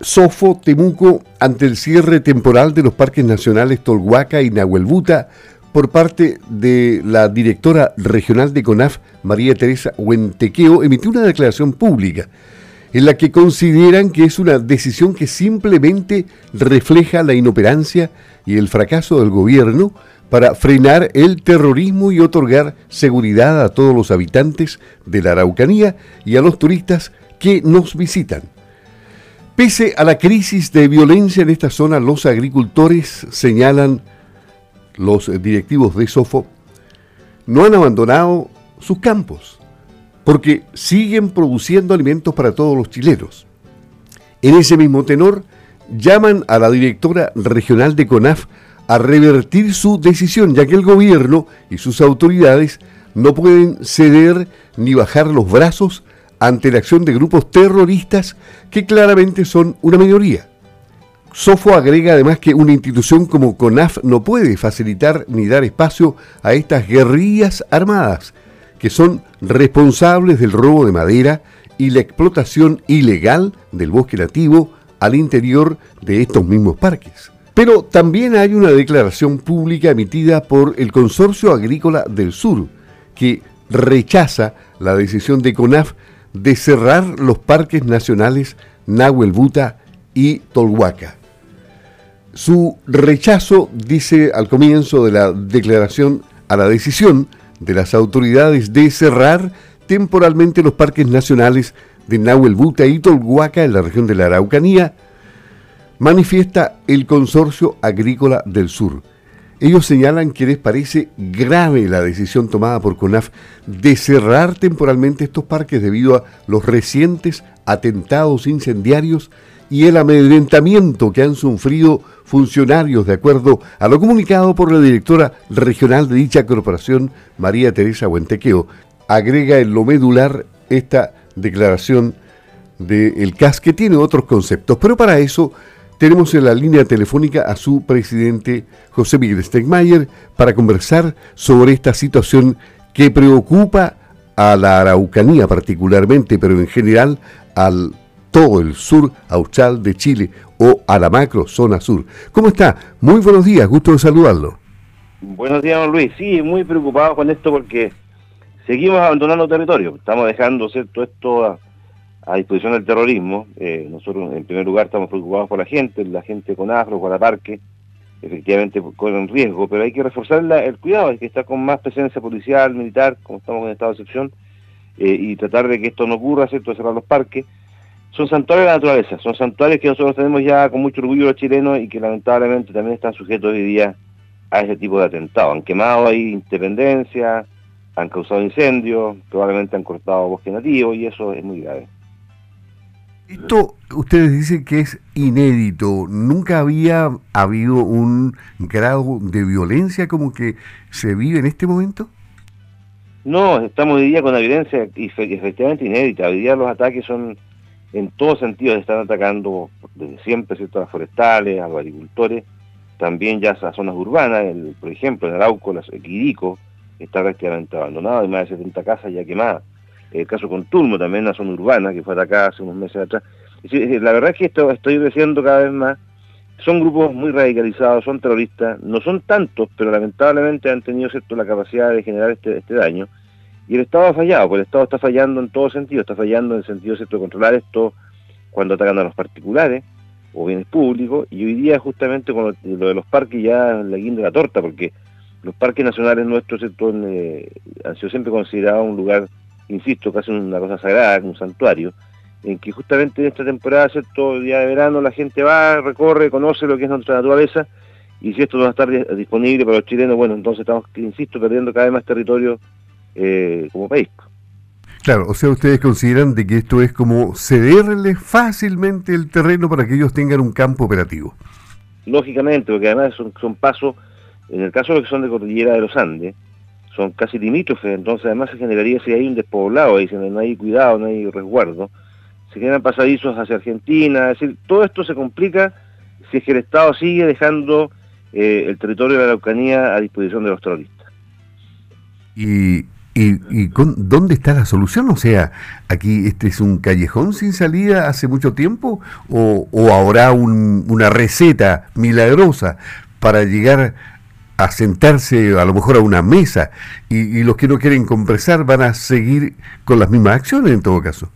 Sofo, Temuco, ante el cierre temporal de los parques nacionales Tolhuaca y Nahuelbuta por parte de la directora regional de CONAF, María Teresa Huentequeo, emitió una declaración pública en la que consideran que es una decisión que simplemente refleja la inoperancia y el fracaso del gobierno para frenar el terrorismo y otorgar seguridad a todos los habitantes de la Araucanía y a los turistas que nos visitan. Pese a la crisis de violencia en esta zona, los agricultores señalan, los directivos de Sofo, no han abandonado sus campos, porque siguen produciendo alimentos para todos los chilenos. En ese mismo tenor, llaman a la directora regional de CONAF a revertir su decisión, ya que el gobierno y sus autoridades no pueden ceder ni bajar los brazos ante la acción de grupos terroristas que claramente son una mayoría. Sofo agrega además que una institución como CONAF no puede facilitar ni dar espacio a estas guerrillas armadas, que son responsables del robo de madera y la explotación ilegal del bosque nativo al interior de estos mismos parques. Pero también hay una declaración pública emitida por el Consorcio Agrícola del Sur, que rechaza la decisión de CONAF de cerrar los parques nacionales Nahuel Buta y Tolhuaca. Su rechazo, dice al comienzo de la declaración, a la decisión de las autoridades de cerrar temporalmente los parques nacionales de Nahuel Buta y Tolhuaca en la región de la Araucanía, manifiesta el Consorcio Agrícola del Sur. Ellos señalan que les parece grave la decisión tomada por CONAF de cerrar temporalmente estos parques debido a los recientes atentados incendiarios y el amedrentamiento que han sufrido funcionarios de acuerdo a lo comunicado por la directora regional de dicha corporación, María Teresa Huentequeo. Agrega en lo medular esta declaración del CAS que tiene otros conceptos, pero para eso tenemos en la línea telefónica a su presidente José Miguel Stegmayer para conversar sobre esta situación que preocupa a la Araucanía particularmente, pero en general al todo el sur austral de Chile o a la macro zona sur. ¿Cómo está? Muy buenos días, gusto de saludarlo. Buenos días, don Luis. Sí, muy preocupado con esto porque seguimos abandonando territorio. Estamos dejando ¿cierto? esto a disposición del terrorismo. Eh, nosotros, en primer lugar, estamos preocupados por la gente, la gente con afro, con la parque, efectivamente corren riesgo, pero hay que reforzar el cuidado, hay que estar con más presencia policial, militar, como estamos en estado de excepción, eh, y tratar de que esto no ocurra, ¿cierto?, cerrar los parques. Son santuarios de la naturaleza, son santuarios que nosotros tenemos ya con mucho orgullo los chilenos y que lamentablemente también están sujetos hoy día a ese tipo de atentados. Han quemado ahí independencia, han causado incendios, probablemente han cortado bosque nativo y eso es muy grave. Esto ustedes dicen que es inédito. ¿Nunca había habido un grado de violencia como que se vive en este momento? No, estamos hoy día con una violencia efectivamente inédita. Hoy día los ataques son en todos sentidos, están atacando desde siempre ¿cierto? a las forestales, a los agricultores, también ya a zonas urbanas, el, por ejemplo en Arauco, el Quirico, está prácticamente abandonado, hay más de 70 casas ya quemadas el caso con Tulmo también, una zona urbana que fue atacada hace unos meses atrás. la verdad es que esto estoy diciendo cada vez más, son grupos muy radicalizados, son terroristas, no son tantos, pero lamentablemente han tenido ¿cierto? la capacidad de generar este, este daño. Y el Estado ha fallado, porque el Estado está fallando en todo sentido, está fallando en el sentido ¿cierto? de controlar esto cuando atacan a los particulares o bienes públicos, y hoy día justamente con lo, de los parques ya la guinda la torta, porque los parques nacionales nuestros eh, han sido siempre considerados un lugar insisto, casi una cosa sagrada, un santuario, en que justamente en esta temporada, ¿cierto? día de verano, la gente va, recorre, conoce lo que es nuestra naturaleza, y si esto no va a estar disponible para los chilenos, bueno, entonces estamos, insisto, perdiendo cada vez más territorio eh, como país. Claro, o sea, ustedes consideran de que esto es como cederle fácilmente el terreno para que ellos tengan un campo operativo. Lógicamente, porque además son, son pasos, en el caso de que son de Cordillera de los Andes, son casi limítrofes, entonces además se generaría si hay un despoblado, ahí, si no hay cuidado, no hay resguardo, se generan pasadizos hacia Argentina, es decir, todo esto se complica si es que el Estado sigue dejando eh, el territorio de la Araucanía a disposición de los terroristas. Y ¿Y, con, dónde está la solución? O sea, aquí este es un callejón sin salida hace mucho tiempo o, o habrá una receta milagrosa para llegar a sentarse a lo mejor a una mesa y, los que no quieren compresar van a seguir con las mismas acciones en todo caso.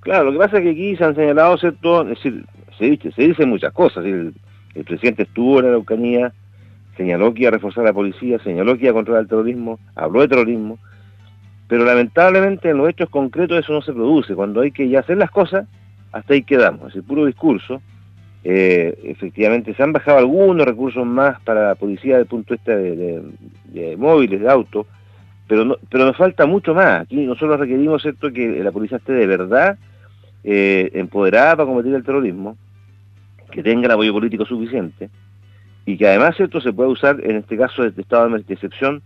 Claro, lo que pasa es que aquí se han señalado, ¿cierto? Es decir, se, dice, se dicen muchas cosas. El, el presidente estuvo en la Araucanía, señaló que iba a reforzar la policía, señaló que iba a controlar el terrorismo, habló de terrorismo, pero lamentablemente en los hechos concretos eso no se produce. Cuando hay que ya hacer las cosas, hasta ahí quedamos. Es el puro discurso. Eh, efectivamente se han bajado algunos recursos más para la policía desde el punto de vista de, móviles, de autos, pero pero nos falta mucho más. Aquí nosotros requerimos cierto que la policía esté de verdad eh, empoderada para combatir el terrorismo, que tenga el apoyo político suficiente, y que además esto se puede usar en este caso de estado de excepción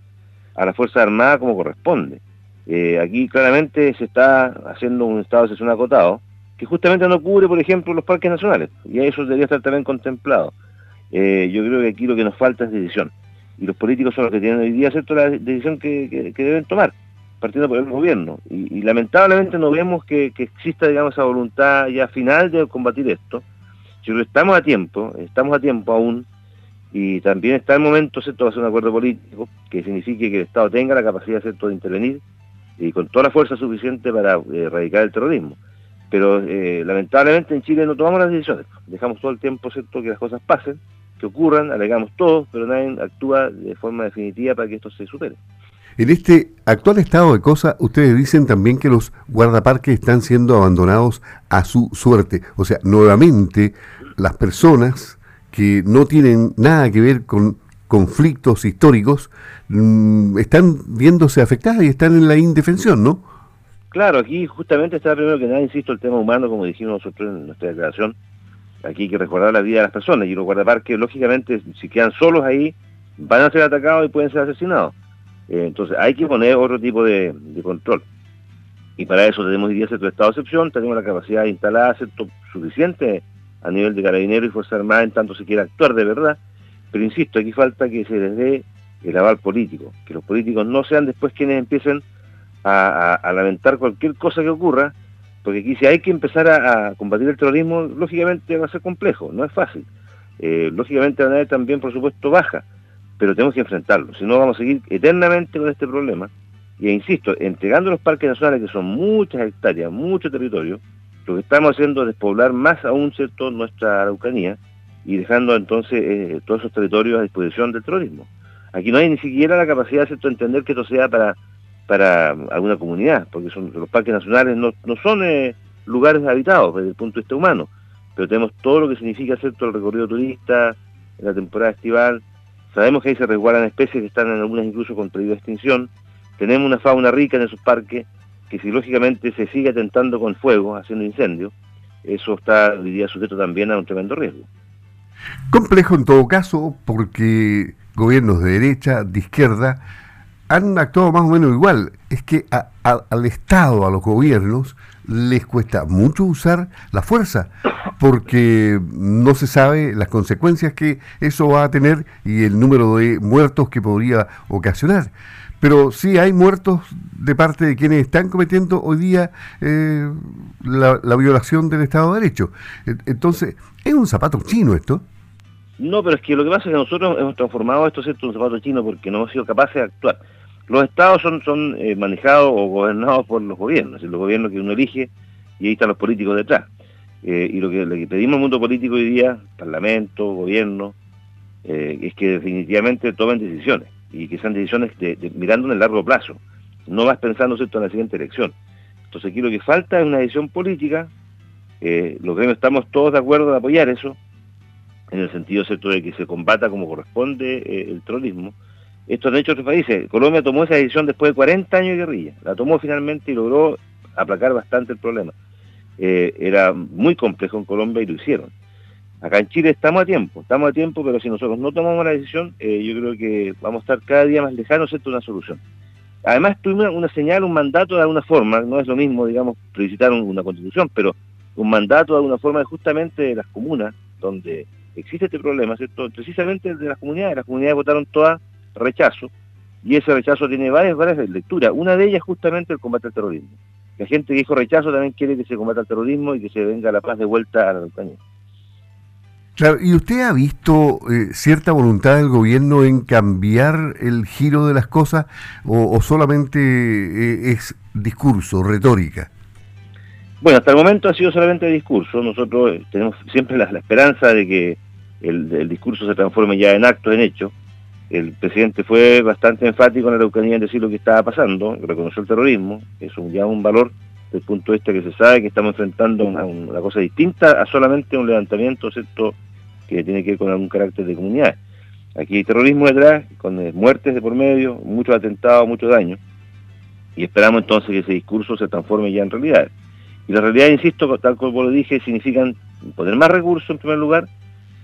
a la Fuerza Armada como corresponde. Eh, aquí claramente se está haciendo un estado de excepción acotado, que justamente no cubre, por ejemplo, los parques nacionales, y eso debería estar también contemplado. Eh, yo creo que aquí lo que nos falta es decisión, y los políticos son los que tienen hoy día ¿cierto? la decisión que, deben tomar, partiendo por el gobierno, y, lamentablemente no vemos que, exista, digamos, esa voluntad ya final de combatir esto. Yo creo estamos a tiempo, estamos a tiempo aún, y también está el momento, de hacer un acuerdo político que signifique que el Estado tenga la capacidad, ¿cierto?, de intervenir y con toda la fuerza suficiente para eh, erradicar el terrorismo. Pero eh, lamentablemente en Chile no tomamos las decisiones. Dejamos todo el tiempo, ¿cierto?, que las cosas pasen, que ocurran, alegamos todo, pero nadie actúa de forma definitiva para que esto se supere. En este actual estado de cosas, ustedes dicen también que los guardaparques están siendo abandonados a su suerte. O sea, nuevamente las personas que no tienen nada que ver con conflictos históricos, mm, están viéndose afectadas y están en la indefensión, ¿no? Claro, aquí justamente está primero que nada, insisto, el tema humano, como dijimos nosotros en nuestra declaración, aquí hay que recordar la vida de las personas y los guardaparques, lógicamente, si quedan solos ahí, van a ser atacados y pueden ser asesinados. Eh, entonces hay que poner otro tipo de, control. Y para eso tenemos hoy día cierto estado de excepción, tenemos la capacidad instalada cierto, suficiente a nivel de carabinero y Fuerza Armada en tanto se quiera actuar de verdad, pero insisto, aquí falta que se les dé el aval político, que los políticos no sean después quienes empiecen a, lamentar cualquier cosa que ocurra, porque aquí si hay que empezar a, combatir el terrorismo, lógicamente va a ser complejo, no es fácil. Eh, lógicamente van a haber también, por supuesto, baja, pero tenemos que enfrentarlo, si no vamos a seguir eternamente con este problema. Y e insisto, entregando los parques nacionales, que son muchas hectáreas, mucho territorio, lo que estamos haciendo es despoblar más aún cierto nuestra Araucanía y dejando entonces eh, todos esos territorios a disposición del terrorismo. Aquí no hay ni siquiera la capacidad ¿cierto? de entender que esto sea para, para alguna comunidad, porque son, los parques nacionales no, no son eh, lugares habitados desde el punto de vista humano, pero tenemos todo lo que significa ¿cierto? el recorrido turista, en la temporada estival, sabemos que ahí se resguardan especies que están en algunas incluso con peligro de extinción, tenemos una fauna rica en esos parques, que si lógicamente se sigue atentando con fuego, haciendo incendios, eso está día sujeto también a un tremendo riesgo. Complejo en todo caso, porque gobiernos de derecha, de izquierda, han actuado más o menos igual. Es que al Estado, a los gobiernos, les cuesta mucho usar la fuerza, porque no se sabe las consecuencias que eso va a tener y el número de muertos que podría ocasionar pero sí hay muertos de parte de quienes están cometiendo hoy día eh, la, violación del Estado de Derecho. Entonces, ¿es un zapato chino esto? No, pero es que lo que pasa es que nosotros hemos transformado esto en un zapato chino porque no hemos sido capaces de actuar. Los estados son, eh, manejados o gobernados por los gobiernos, los gobiernos que uno elige y ahí están los políticos detrás. Eh, y lo que, le pedimos al mundo político hoy día, parlamento, gobierno, es que definitivamente tomen decisiones y que sean decisiones de, mirando en el largo plazo, no vas pensando en la siguiente elección. Entonces aquí lo que falta es una decisión política, eh, los gremios estamos todos de acuerdo en apoyar eso, en el sentido cierto de que se combata como corresponde eh, el terrorismo. Esto han hecho otros países. Colombia tomó esa decisión después de 40 años de guerrilla, la tomó finalmente y logró aplacar bastante el problema. Eh, era muy complejo en Colombia y lo hicieron. Acá en Chile estamos a tiempo, estamos a tiempo, pero si nosotros no tomamos la decisión, eh, yo creo que vamos a estar cada día más lejanos de una solución. Además, tuvimos una, señal, un mandato de alguna forma, no es lo mismo, digamos, solicitar una constitución, pero un mandato de alguna forma justamente de las comunas, donde existe este problema, ¿cierto? Precisamente de las comunidades, las comunidades votaron todas rechazo, Y ese rechazo tiene varias, varias lecturas. Una de ellas es justamente el combate al terrorismo. La gente que dijo rechazo también quiere que se combata el terrorismo y que se venga la paz de vuelta a la. Claro, ¿y usted ha visto eh, cierta voluntad del gobierno en cambiar el giro de las cosas o, solamente eh, es discurso, retórica? Bueno, hasta el momento ha sido solamente discurso. Nosotros eh, tenemos siempre la, esperanza de que el, discurso se transforme ya en acto, en hecho. El presidente fue bastante enfático en la Araucanía en decir lo que estaba pasando, reconoció el terrorismo, es un, ya un valor desde el punto de vista que se sabe que estamos enfrentando una, una cosa distinta a solamente un levantamiento, ¿cierto?, que tiene que ver con algún carácter de comunidad. Aquí hay terrorismo detrás, con eh, muertes de por medio, muchos atentados, muchos daños, y esperamos entonces que ese discurso se transforme ya en realidad. Y la realidad, insisto, tal como lo dije, significan poner más recursos en primer lugar,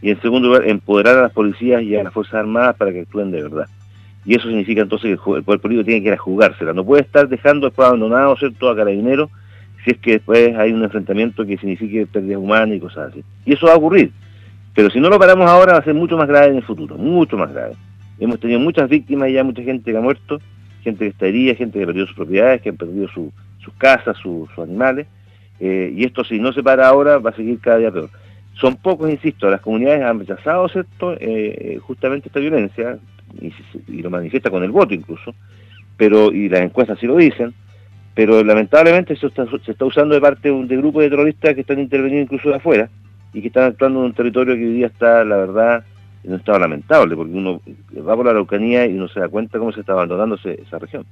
y en segundo lugar, empoderar a las policías y a las Fuerzas Armadas para que actúen de verdad. Y eso significa entonces que el poder político tiene que ir a jugársela. No puede estar dejando después abandonado ¿cierto? a carabineros si es que después hay un enfrentamiento que signifique pérdidas humanas y cosas así. Y eso va a ocurrir. Pero si no lo paramos ahora va a ser mucho más grave en el futuro, mucho más grave. Hemos tenido muchas víctimas ya, mucha gente que ha muerto, gente que está herida, gente que ha perdido sus propiedades, que han perdido sus casas, sus animales. Eh, y esto si no se para ahora va a seguir cada día peor. Son pocos, insisto, las comunidades han rechazado. Eh, eh, justamente esta violencia y, lo manifiesta con el voto incluso, pero y las encuestas sí lo dicen, pero lamentablemente eso se está usando de parte de, de grupos de terroristas que están interveniendo incluso de afuera y que están actuando en un territorio que hoy día está, la verdad, en un estado lamentable, porque uno va por la Araucanía y no se da cuenta cómo se está abandonando esa región.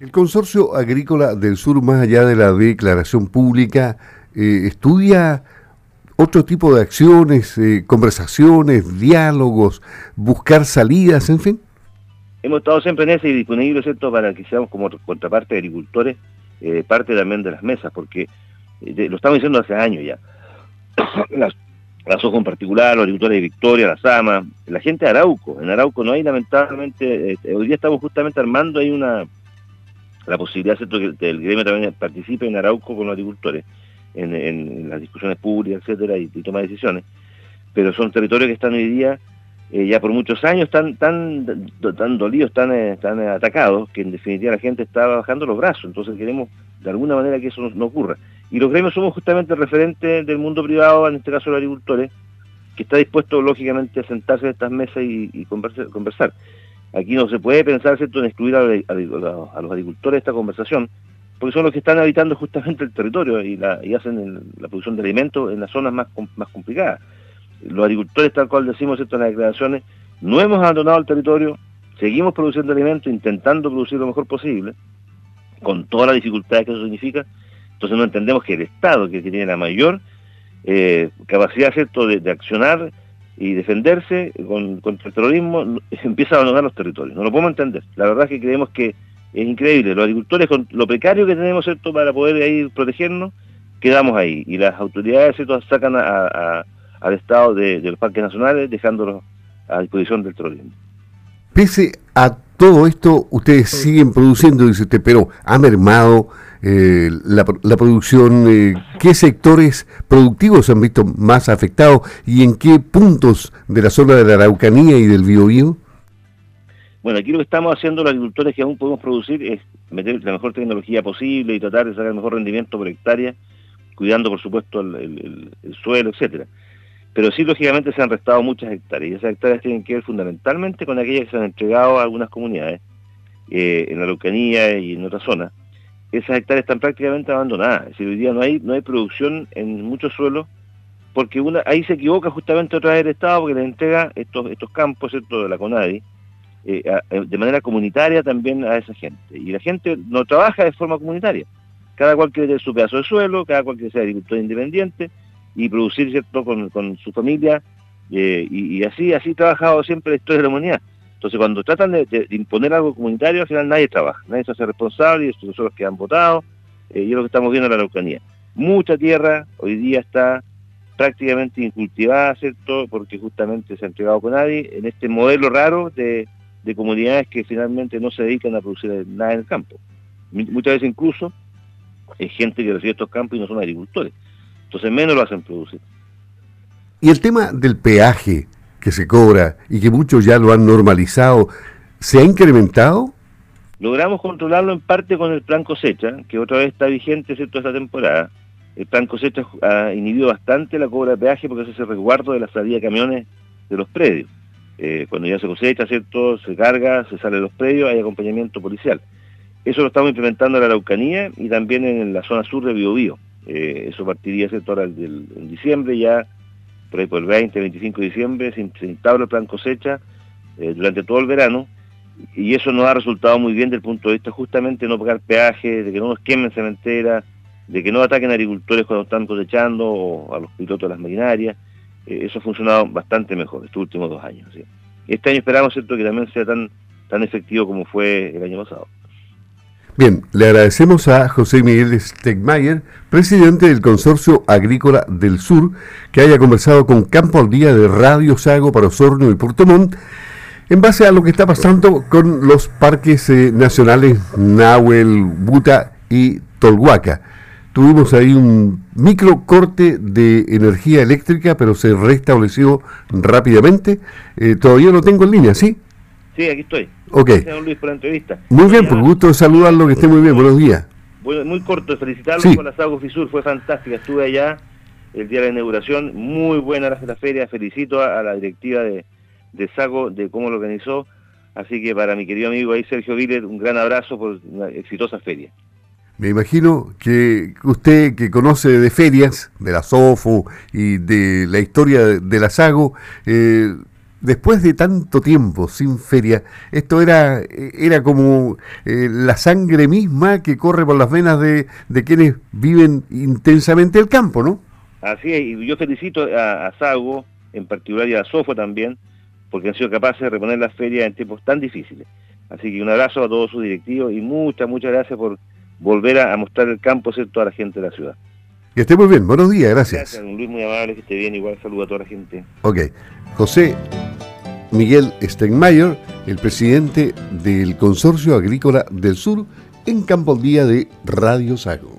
El Consorcio Agrícola del Sur, más allá de la declaración pública, eh, estudia otro tipo de acciones, eh, conversaciones, diálogos, buscar salidas, en fin. Hemos estado siempre en ese y disponibles, ¿cierto?, para que seamos como contraparte de agricultores, eh, parte también de las mesas, porque lo estamos diciendo hace años ya la, la SOJO en particular, los agricultores de Victoria, la Sama, la gente de Arauco. En Arauco no hay lamentablemente, eh, hoy día estamos justamente armando hay una la posibilidad de que el gremio también participe en Arauco con los agricultores, en, las discusiones públicas, etcétera, y, toma decisiones. Pero son territorios que están hoy día eh, ya por muchos años tan tan tan dolidos, tan, eh, tan atacados, que en definitiva la gente está bajando los brazos. Entonces queremos de alguna manera que eso no ocurra. Y los gremios somos justamente el referente del mundo privado, en este caso los agricultores, que está dispuesto lógicamente a sentarse en estas mesas y, conversar, Aquí no se puede pensar en excluir a, los agricultores de esta conversación, porque son los que están habitando justamente el territorio y, hacen la producción de alimentos en las zonas más, más complicadas. Los agricultores, tal cual decimos ¿cierto? en las declaraciones, no hemos abandonado el territorio, seguimos produciendo alimentos, intentando producir lo mejor posible, con todas las dificultades que eso significa, entonces no entendemos que el Estado, que, tiene la mayor eh, capacidad ¿cierto? De, accionar y defenderse contra el terrorismo, empieza a abandonar los territorios. No lo podemos entender. La verdad es que creemos que es increíble. Los agricultores, con lo precario que tenemos ¿cierto? para poder ir protegernos, quedamos ahí. Y las autoridades ¿cierto? sacan al Estado de, los parques nacionales, dejándolos a disposición del terrorismo. Pese a todo esto, ustedes siguen produciendo, dice usted, pero ha mermado eh, la, producción, eh, ¿qué sectores productivos se han visto más afectados y en qué puntos de la zona de la Araucanía y del Biobío? Bueno, aquí lo que estamos haciendo los agricultores que aún podemos producir es meter la mejor tecnología posible y tratar de sacar el mejor rendimiento por hectárea, cuidando por supuesto el, suelo, etcétera. Pero sí, lógicamente, se han restado muchas hectáreas, y esas hectáreas tienen que ver fundamentalmente con aquellas que se han entregado a algunas comunidades, eh, en la Araucanía y en otras zonas, esas hectáreas están prácticamente abandonadas. Es decir, hoy día no hay, no hay producción en muchos suelos porque una, ahí se equivoca justamente otra vez el Estado porque le entrega estos, estos campos ¿cierto? de la CONADI eh, eh, de manera comunitaria también a esa gente. Y la gente no trabaja de forma comunitaria. Cada cual quiere su pedazo de suelo, cada cual quiere ser agricultor independiente y producir ¿cierto? Con, su familia. Eh, y, y, así así ha trabajado siempre la historia de la humanidad. Entonces, cuando tratan de, imponer algo comunitario, al final nadie trabaja, nadie se hace responsable y estos son los que han votado, eh, y es lo que estamos viendo en la Araucanía. Mucha tierra hoy día está prácticamente incultivada, ¿cierto? Porque justamente se ha entregado con nadie en este modelo raro de, comunidades que finalmente no se dedican a producir nada en el campo. Muchas veces incluso hay gente que recibe estos campos y no son agricultores. Entonces menos lo hacen producir. Y el tema del peaje, que se cobra y que muchos ya lo han normalizado, ¿se ha incrementado? Logramos controlarlo en parte con el plan cosecha, que otra vez está vigente ¿cierto? esta temporada. El plan cosecha ha inhibido bastante la cobra de peaje porque es ese resguardo de la salida de camiones de los predios. Eh, cuando ya se cosecha, ¿cierto? Se carga, se sale de los predios, hay acompañamiento policial. Eso lo estamos implementando en la Araucanía y también en la zona sur de Biobío. Eh, eso partiría, ¿cierto? Ahora en diciembre ya, por ahí por el 20, 25 de diciembre, se, se instaura el plan cosecha eh, durante todo el verano y eso nos ha resultado muy bien desde el punto de vista justamente de no pagar peaje, de que no nos quemen cementeras, de que no ataquen agricultores cuando están cosechando o a los pilotos de las maquinarias. Eh, eso ha funcionado bastante mejor estos últimos dos años. Este año esperamos ¿cierto? que también sea tan, tan efectivo como fue el año pasado. Bien, le agradecemos a José Miguel Stegmayer, presidente del Consorcio Agrícola del Sur, que haya conversado con Campo al Día de Radio Sago para Osorno y Puerto Montt en base a lo que está pasando con los parques eh, nacionales Nahuel, Buta y Tolhuaca. Tuvimos ahí un micro corte de energía eléctrica, pero se restableció rápidamente. Eh, todavía lo tengo en línea, ¿sí? Sí, aquí estoy. Ok. Gracias, Luis, por la entrevista. Muy bien, por gusto saludarlo, que esté muy bien. Buenos días. Bueno, muy corto, felicitarlo Sí. por la Sago Fisur, fue fantástica. Estuve allá el día de la inauguración, muy buena la, feria. Felicito a, a la directiva de, de Sago de cómo lo organizó. Así que para mi querido amigo ahí, Sergio Viler, un gran abrazo por una exitosa feria. Me imagino que usted que conoce de ferias, de la SOFO y de la historia de, la SAGO, eh, después de tanto tiempo sin feria, esto era, era como eh, la sangre misma que corre por las venas de, de quienes viven intensamente el campo, ¿no? Así es, y yo felicito a, a Sago, en particular y a Sofo también, porque han sido capaces de reponer las ferias en tiempos tan difíciles. Así que un abrazo a todos sus directivos y muchas, muchas gracias por volver a, a mostrar el campo ¿cierto? a la gente de la ciudad. Que esté muy bien, buenos días, gracias. Gracias, don Luis, muy amable, que esté bien, igual saludo a toda la gente. Ok, José Miguel Steinmeier, el presidente del Consorcio Agrícola del Sur, en Campo Día de Radio Sago.